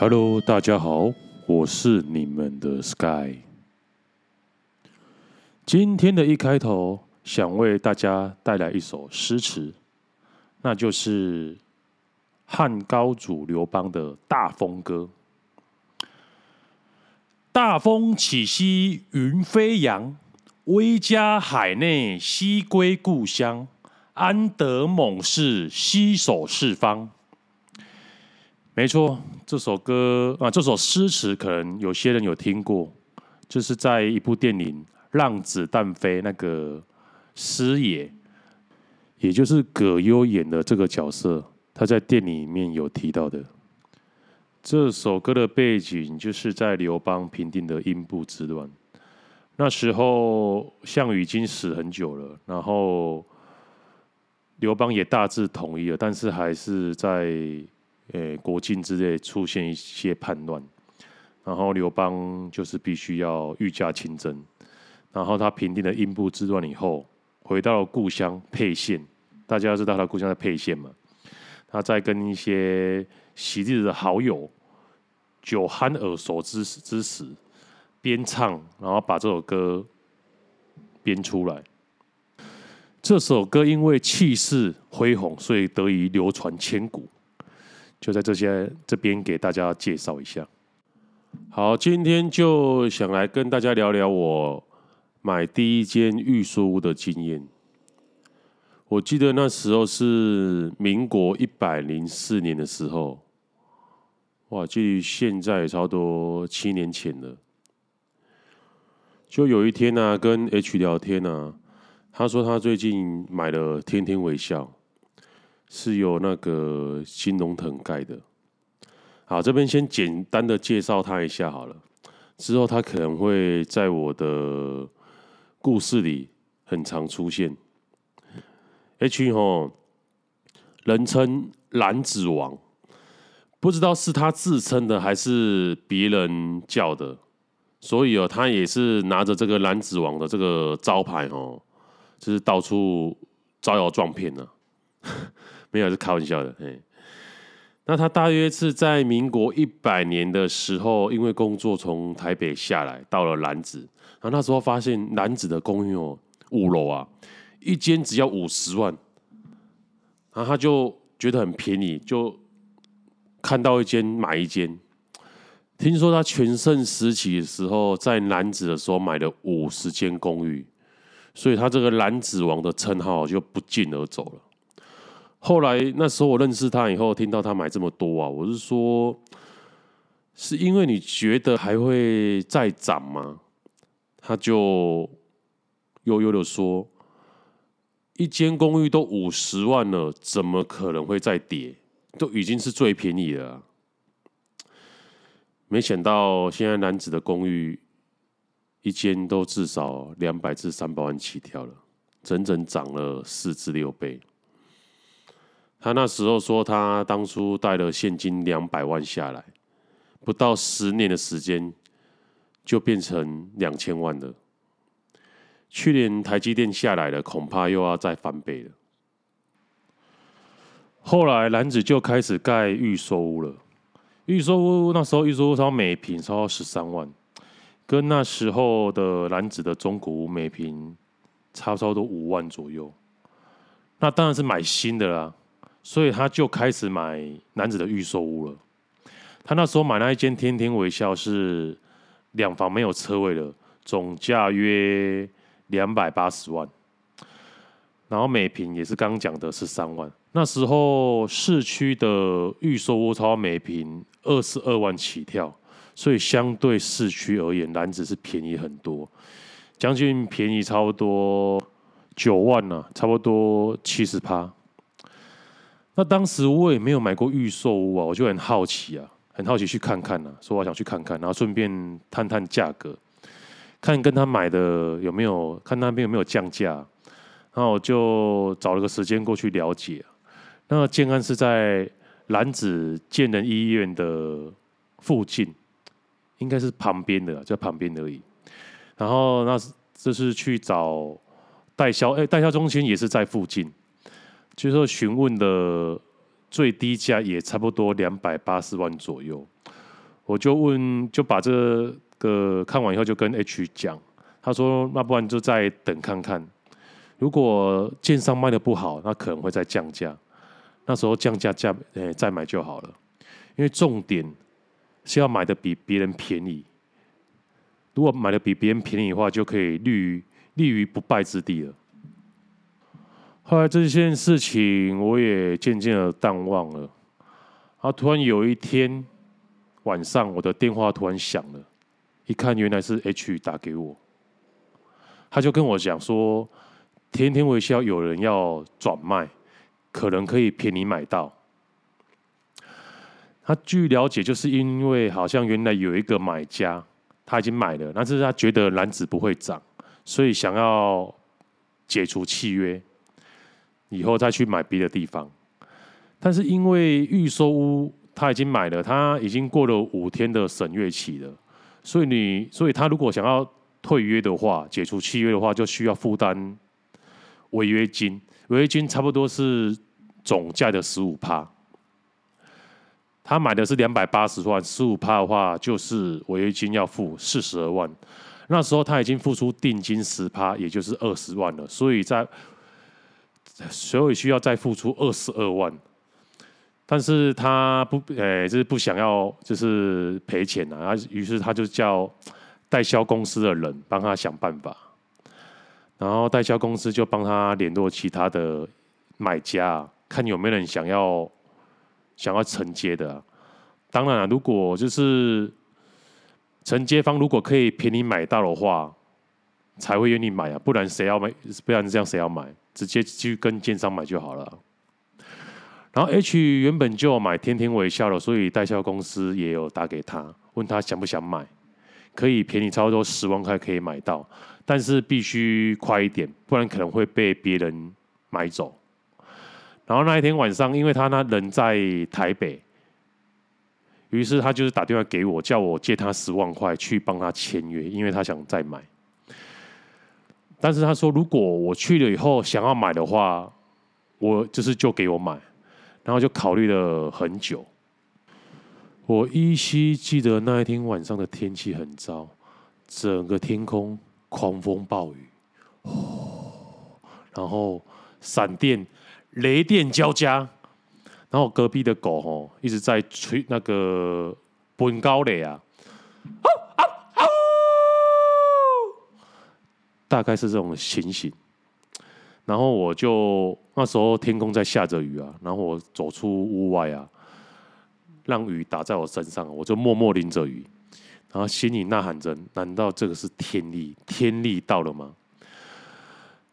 Hello，大家好，我是你们的 Sky。今天的一开头，想为大家带来一首诗词，那就是汉高祖刘邦的《大风歌》。大风起兮云飞扬，威加海内兮归故乡。安得猛士兮守四方？没错，这首歌啊，这首诗词可能有些人有听过，就是在一部电影《让子弹飞》那个师爷，也就是葛优演的这个角色，他在电影里面有提到的。这首歌的背景就是在刘邦平定的英布之乱，那时候项羽已经死很久了，然后刘邦也大致统一了，但是还是在。诶，国境之内出现一些叛乱，然后刘邦就是必须要御驾亲征，然后他平定了英布之乱以后，回到了故乡沛县。大家知道他故乡在沛县嘛？他在跟一些昔日的好友酒酣耳熟之之时，边唱，然后把这首歌编出来。这首歌因为气势恢宏，所以得以流传千古。就在这些这边给大家介绍一下。好，今天就想来跟大家聊聊我买第一间预售屋的经验。我记得那时候是民国一百零四年的时候，哇，距离现在也差不多七年前了。就有一天呢、啊，跟 H 聊天呢、啊，他说他最近买了天天微笑。是由那个新龙腾盖的。好，这边先简单的介绍他一下好了。之后他可能会在我的故事里很常出现。H 吼，人称蓝子王，不知道是他自称的还是别人叫的。所以哦，他也是拿着这个蓝子王的这个招牌哦，就是到处招摇撞骗呢。没有，是开玩笑的。嘿，那他大约是在民国一百年的时候，因为工作从台北下来，到了楠梓。然后那时候发现楠梓的公寓哦，五楼啊，一间只要五十万。然后他就觉得很便宜，就看到一间买一间。听说他全盛时期的时候，在楠梓的时候买了五十间公寓，所以他这个楠梓王的称号就不胫而走了。后来那时候我认识他以后，听到他买这么多啊，我是说，是因为你觉得还会再涨吗？他就悠悠的说，一间公寓都五十万了，怎么可能会再跌？都已经是最便宜了。没想到现在男子的公寓一间都至少两百至三百万起跳了，整整涨了四至六倍。他那时候说，他当初带了现金两百万下来，不到十年的时间就变成两千万了。去年台积电下来了，恐怕又要再翻倍了。后来楠梓就开始盖预售屋了，预售屋那时候预售屋超每坪超十三万，跟那时候的楠梓的中古屋每坪差不多五万左右。那当然是买新的啦。所以他就开始买男子的预售屋了。他那时候买那一间天天微笑是两房没有车位的，总价约两百八十万，然后每平也是刚讲的是三万。那时候市区的预售屋超每平二十二万起跳，所以相对市区而言，男子是便宜很多，将近便宜差不多九万呢、啊，差不多七十趴。那当时我也没有买过预售屋啊，我就很好奇啊，很好奇去看看啊，说我想去看看，然后顺便探探价格，看跟他买的有没有，看那边有没有降价，然后我就找了个时间过去了解。那建安是在楠梓建仁医院的附近，应该是旁边的，在旁边而已。然后那这是去找代销，哎，代销中心也是在附近。就是说询问的最低价也差不多两百八十万左右，我就问，就把这个看完以后就跟 H 讲，他说那不然就再等看看，如果建商卖的不好，那可能会再降价，那时候降价价诶再买就好了，因为重点是要买的比别人便宜，如果买的比别人便宜的话，就可以立于立于不败之地了。后来这件事情我也渐渐的淡忘了。然后突然有一天晚上，我的电话突然响了，一看原来是 H 打给我，他就跟我讲说，天天微笑有人要转卖，可能可以便宜买到。他据了解，就是因为好像原来有一个买家他已经买了，但是他觉得篮子不会涨，所以想要解除契约。以后再去买别的地方，但是因为预售屋他已经买了，他已经过了五天的审阅期了，所以你，所以他如果想要退约的话，解除契约的话，就需要负担违约金，违约金差不多是总价的十五趴。他买的是两百八十万，十五趴的话就是违约金要付四十二万。那时候他已经付出定金十趴，也就是二十万了，所以在。所以需要再付出二十二万，但是他不，诶、就是不想要，就是赔钱啊。于是他就叫代销公司的人帮他想办法，然后代销公司就帮他联络其他的买家，看有没有人想要想要承接的、当然了，如果就是承接方如果可以便宜买到的话，才会愿意买啊，不然谁要买？不然这样谁要买？直接去跟建商买就好了。然后 H 原本就买天天微笑了，所以代销公司也有打给他，问他想不想买，可以便宜差不多十万块可以买到，但是必须快一点，不然可能会被别人买走。然后那一天晚上，因为他那人在台北，于是他就是打电话给我，叫我借他十万块去帮他签约，因为他想再买。但是他说，如果我去了以后想要买的话，我就是就给我买，然后就考虑了很久。我依稀记得那一天晚上的天气很糟，整个天空狂风暴雨，然后闪电、雷电交加，然后隔壁的狗吼一直在吹那个本高雷啊。大概是这种情形，然后我就那时候天空在下着雨啊，然后我走出屋外啊，让雨打在我身上，我就默默淋着雨，然后心里呐喊着：难道这个是天意？天意到了吗？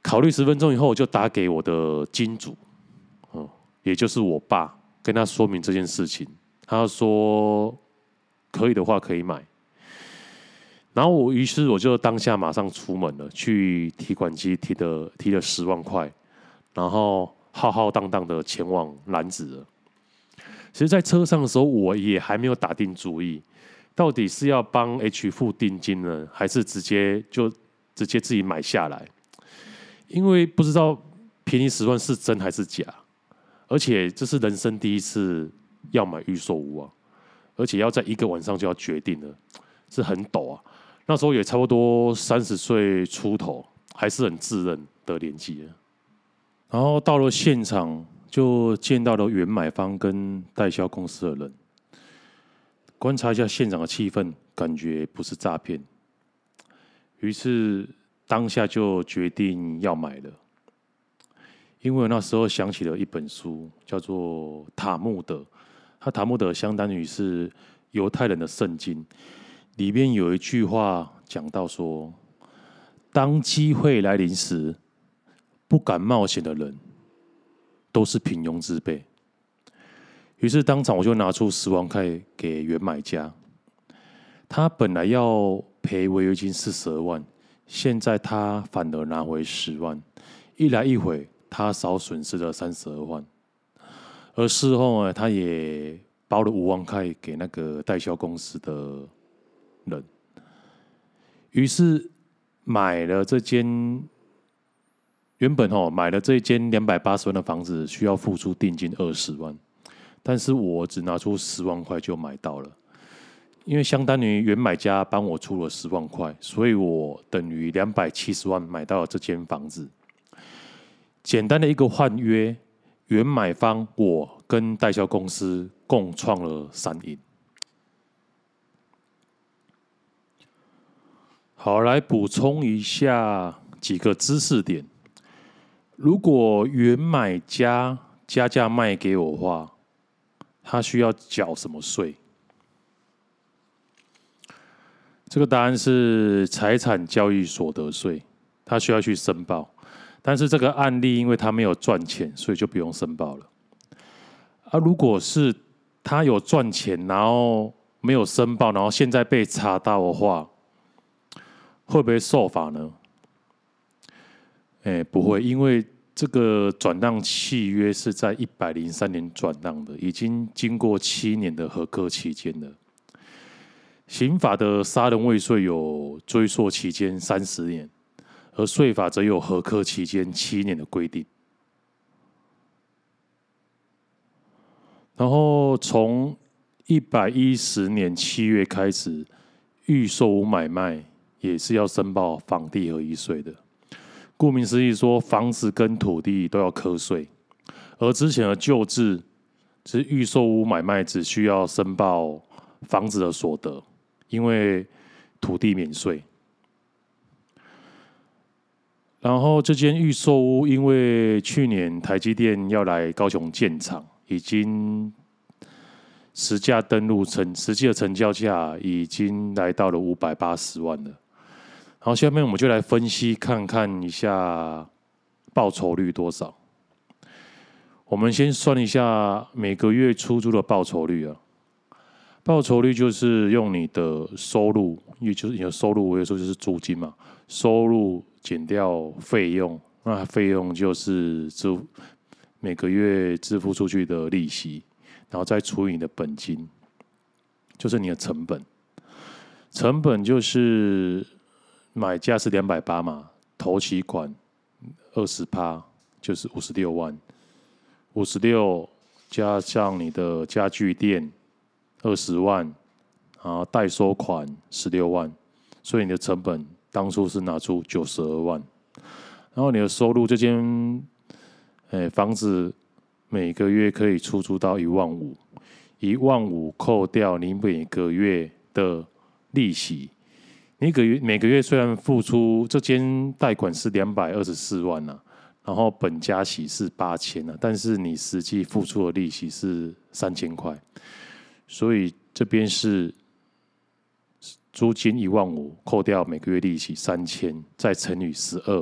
考虑十分钟以后，我就打给我的金主，哦，也就是我爸，跟他说明这件事情，他说可以的话可以买。然后我，于是我就当下马上出门了，去提款机提了提了十万块，然后浩浩荡荡的前往楠梓了。其实，在车上的时候，我也还没有打定主意，到底是要帮 H 付定金呢，还是直接就直接自己买下来？因为不知道便宜十万是真还是假，而且这是人生第一次要买预售屋啊，而且要在一个晚上就要决定了，是很陡啊。那时候也差不多三十岁出头，还是很稚嫩的年纪。然后到了现场，就见到了原买方跟代销公司的人，观察一下现场的气氛，感觉不是诈骗。于是当下就决定要买了，因为那时候想起了一本书，叫做《塔木德》，它塔木德相当于是犹太人的圣经。里面有一句话讲到说：“当机会来临时，不敢冒险的人都是平庸之辈。”于是当场我就拿出十万块给原买家。他本来要赔违约金四十二万，现在他反而拿回十万，一来一回，他少损失了三十二万。而事后呢，他也包了五万块给那个代销公司的。人，于是买了这间原本哦买了这间两百八十万的房子，需要付出定金二十万，但是我只拿出十万块就买到了。因为相当于原买家帮我出了十万块，所以我等于两百七十万买到了这间房子。简单的一个换约，原买方我跟代销公司共创了三赢。好，来补充一下几个知识点。如果原买家加价卖给我的话，他需要缴什么税？这个答案是财产交易所得税，他需要去申报。但是这个案例因为他没有赚钱，所以就不用申报了。啊，如果是他有赚钱，然后没有申报，然后现在被查到的话，会不会受罚呢？哎，不会，因为这个转让契约是在一百零三年转让的，已经经过七年的核课期间了。刑法的杀人未遂有追溯期间三十年，而税法则有核课期间七年的规定。然后从一百一十年七月开始，预售屋买卖。也是要申报房地合一税的。顾名思义，说房子跟土地都要课税。而之前的旧制，是预售屋买卖只需要申报房子的所得，因为土地免税。然后这间预售屋，因为去年台积电要来高雄建厂，已经实价登录成实际的成交价已经来到了五百八十万了。好，下面我们就来分析看看一下报酬率多少。我们先算一下每个月出租的报酬率啊。报酬率就是用你的收入，也就是你的收入，我有时候就是租金嘛，收入减掉费用，那费用就是支每个月支付出去的利息，然后再除以你的本金，就是你的成本。成本就是。买价是两百八嘛，头期款二十趴就是五十六万，五十六加上你的家具店二十万，然后代收款十六万，所以你的成本当初是拿出九十二万，然后你的收入这间诶房子每个月可以出租到一万五，一万五扣掉你每个月的利息。你个月每个月虽然付出这间贷款是两百二十四万呐，然后本加息是八千呐，但是你实际付出的利息是三千块，所以这边是租金一万五，扣掉每个月利息三千，再乘以十二，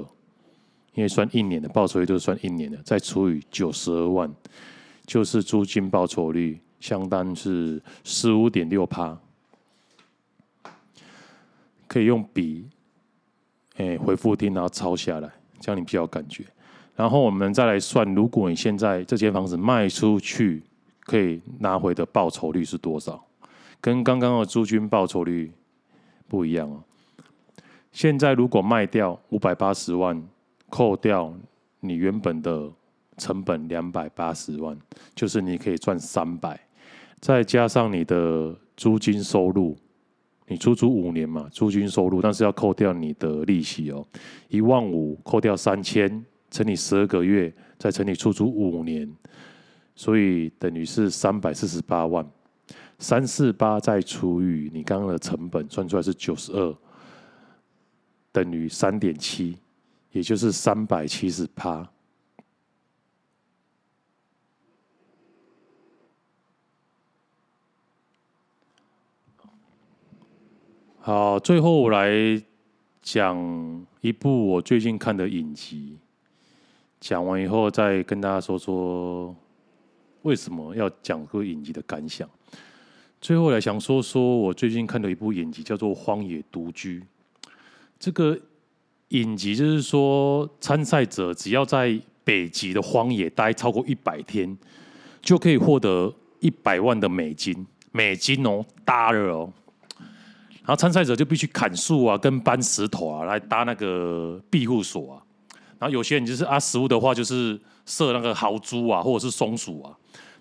因为算一年的报酬率都是算一年的，再除以九十二万，就是租金报酬率相当是十五点六趴。可以用笔，诶，回复听，然后抄下来，这样你比较有感觉。然后我们再来算，如果你现在这间房子卖出去，可以拿回的报酬率是多少？跟刚刚的租金报酬率不一样哦。现在如果卖掉五百八十万，扣掉你原本的成本两百八十万，就是你可以赚三百，再加上你的租金收入。你出租五年嘛，租金收入，但是要扣掉你的利息哦，一万五扣掉三千，乘以十二个月，再乘以出租五年，所以等于是三百四十八万，三四八再除以你刚刚的成本，算出来是九十二，等于三点七，也就是三百七十八。好，最后我来讲一部我最近看的影集。讲完以后，再跟大家说说为什么要讲这个影集的感想。最后来想说说我最近看的一部影集，叫做《荒野独居》。这个影集就是说，参赛者只要在北极的荒野待超过一百天，就可以获得一百万的美金，美金哦，大了哦。然后参赛者就必须砍树啊，跟搬石头啊，来搭那个庇护所啊。然后有些人就是啊，食物的话就是射那个豪猪啊，或者是松鼠啊。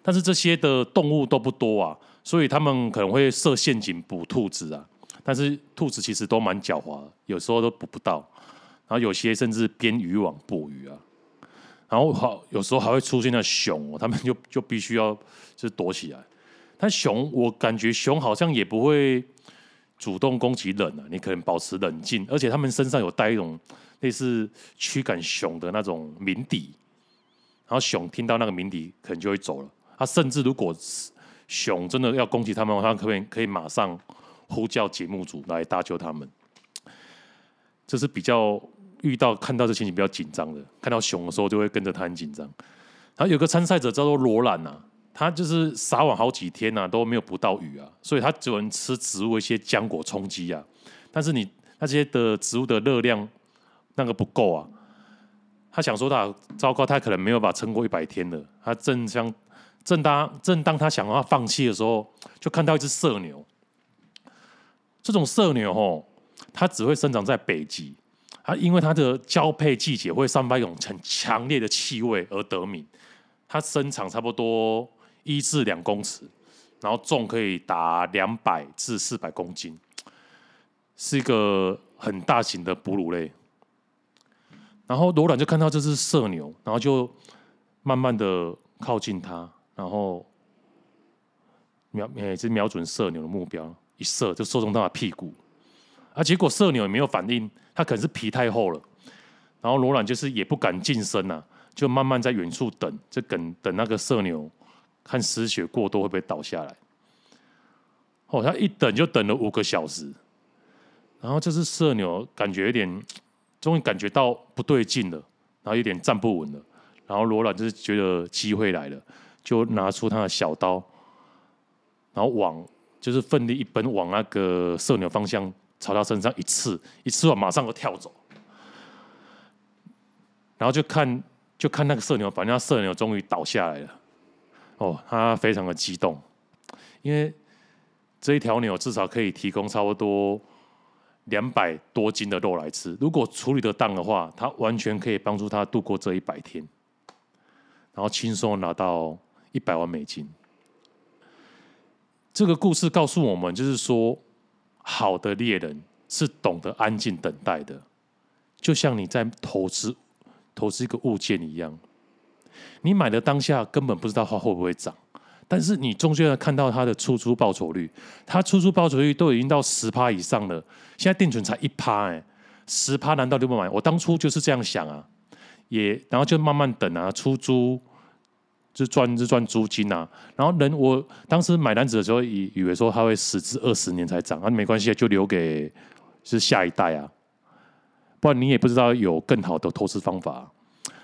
但是这些的动物都不多啊，所以他们可能会设陷阱捕兔子啊。但是兔子其实都蛮狡猾，有时候都捕不到，然后有些甚至编渔网捕鱼啊。然后好，有时候还会出现那熊哦，他们就就必须要就躲起来。但熊，我感觉熊好像也不会主动攻击人啊，你可能保持冷静，而且他们身上有带一种类似驱赶熊的那种鸣笛，然后熊听到那个鸣笛，可能就会走了。他甚至如果熊真的要攻击他们，他可不可以可以马上呼叫节目组来搭救他们。这是比较遇到看到这情形比较紧张的，看到熊的时候就会跟着他很紧张。然后有个参赛者叫做罗兰呐。他就是撒网好几天呐、啊，都没有捕到鱼啊，所以他只能吃植物一些浆果充饥啊。但是你那些的植物的热量那个不够啊，他想说他糟糕，他可能没有办法撑过一百天了。他正想正当正当他想要放弃的时候，就看到一只麝牛。这种麝牛哦，它只会生长在北极，它因为它的交配季节会散发一种很强烈的气味而得名。它身长差不多。一至两公尺，然后重可以达两百至四百公斤，是一个很大型的哺乳类。然后罗兰就看到这只麝牛，然后就慢慢的靠近它，然后瞄，也是瞄准射牛的目标，一射就射中它的屁股。啊，结果麝牛也没有反应，它可能是皮太厚了。然后罗兰就是也不敢近身呐，就慢慢在远处等，就等等那个麝牛。看失血过多会不会倒下来？哦，他一等就等了五个小时，然后这只射牛感觉有点，终于感觉到不对劲了，然后有点站不稳了。然后罗兰就是觉得机会来了，就拿出他的小刀，然后往就是奋力一奔，往那个射牛方向朝他身上一刺，一刺完马上就跳走，然后就看就看那个射牛，反正那麝牛终于倒下来了。哦，他非常的激动，因为这一条牛至少可以提供差不多两百多斤的肉来吃。如果处理得当的话，他完全可以帮助他度过这一百天，然后轻松拿到一百万美金。这个故事告诉我们，就是说，好的猎人是懂得安静等待的，就像你在投资投资一个物件一样。你买的当下根本不知道它会不会涨，但是你终究要看到它的出租报酬率，它出租报酬率都已经到十趴以上了，现在定存才一趴哎，十趴难道就不买？我当初就是这样想啊，也然后就慢慢等啊，出租就赚就赚租金啊，然后人我当时买单子的时候以以为说它会十至二十年才涨，啊没关系，就留给是下一代啊，不然你也不知道有更好的投资方法。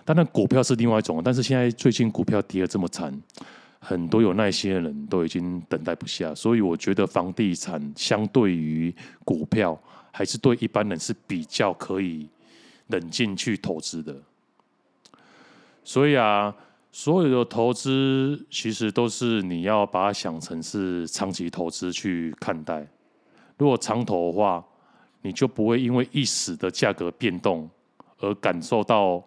当然，股票是另外一种。但是现在最近股票跌得这么惨，很多有耐心的人都已经等待不下。所以我觉得房地产相对于股票，还是对一般人是比较可以冷静去投资的。所以啊，所有的投资其实都是你要把它想成是长期投资去看待。如果长投的话，你就不会因为一时的价格变动而感受到。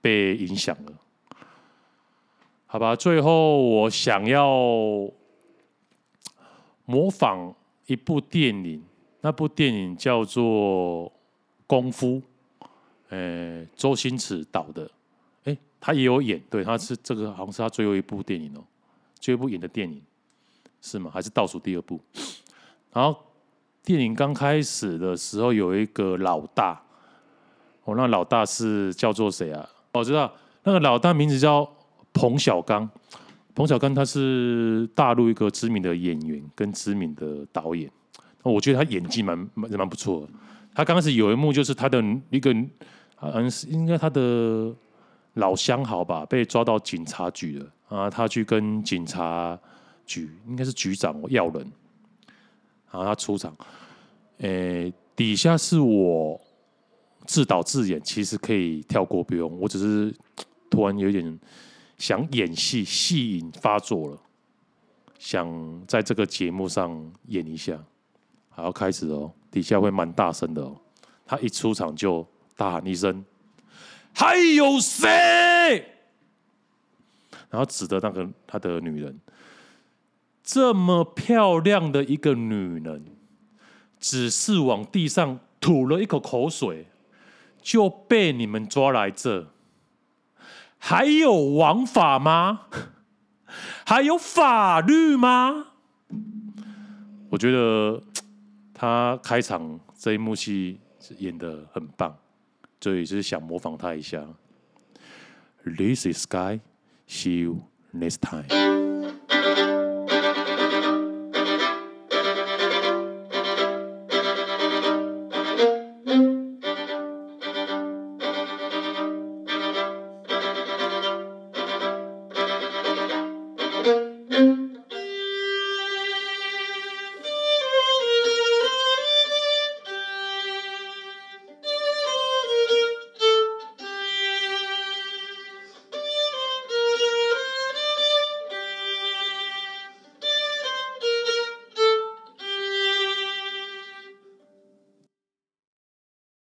被影响了，好吧。最后，我想要模仿一部电影，那部电影叫做《功夫》，呃，周星驰导的。哎，他也有演，对，他是这个好像是他最后一部电影哦，最后一部演的电影是吗？还是倒数第二部？然后电影刚开始的时候，有一个老大，哦，那老大是叫做谁啊？我知道。那个老大名字叫彭小刚，彭小刚他是大陆一个知名的演员跟知名的导演，我觉得他演技蛮蛮蛮不错的。他刚开始有一幕就是他的一个嗯，是应该他的老相好吧，被抓到警察局了。啊，他去跟警察局应该是局长要人，然后他出场，诶，底下是我。自导自演其实可以跳过不用，我只是突然有点想演戏，戏瘾发作了，想在这个节目上演一下。好，要开始哦，底下会蛮大声的哦。他一出场就大喊一声：“还有谁？”然后指着那个他的女人，这么漂亮的一个女人，只是往地上吐了一口口水，就被你们抓来这，还有王法吗？还有法律吗？我觉得他开场这一幕戏演得很棒，所以就是想模仿他一下。This is Sky. See you next time.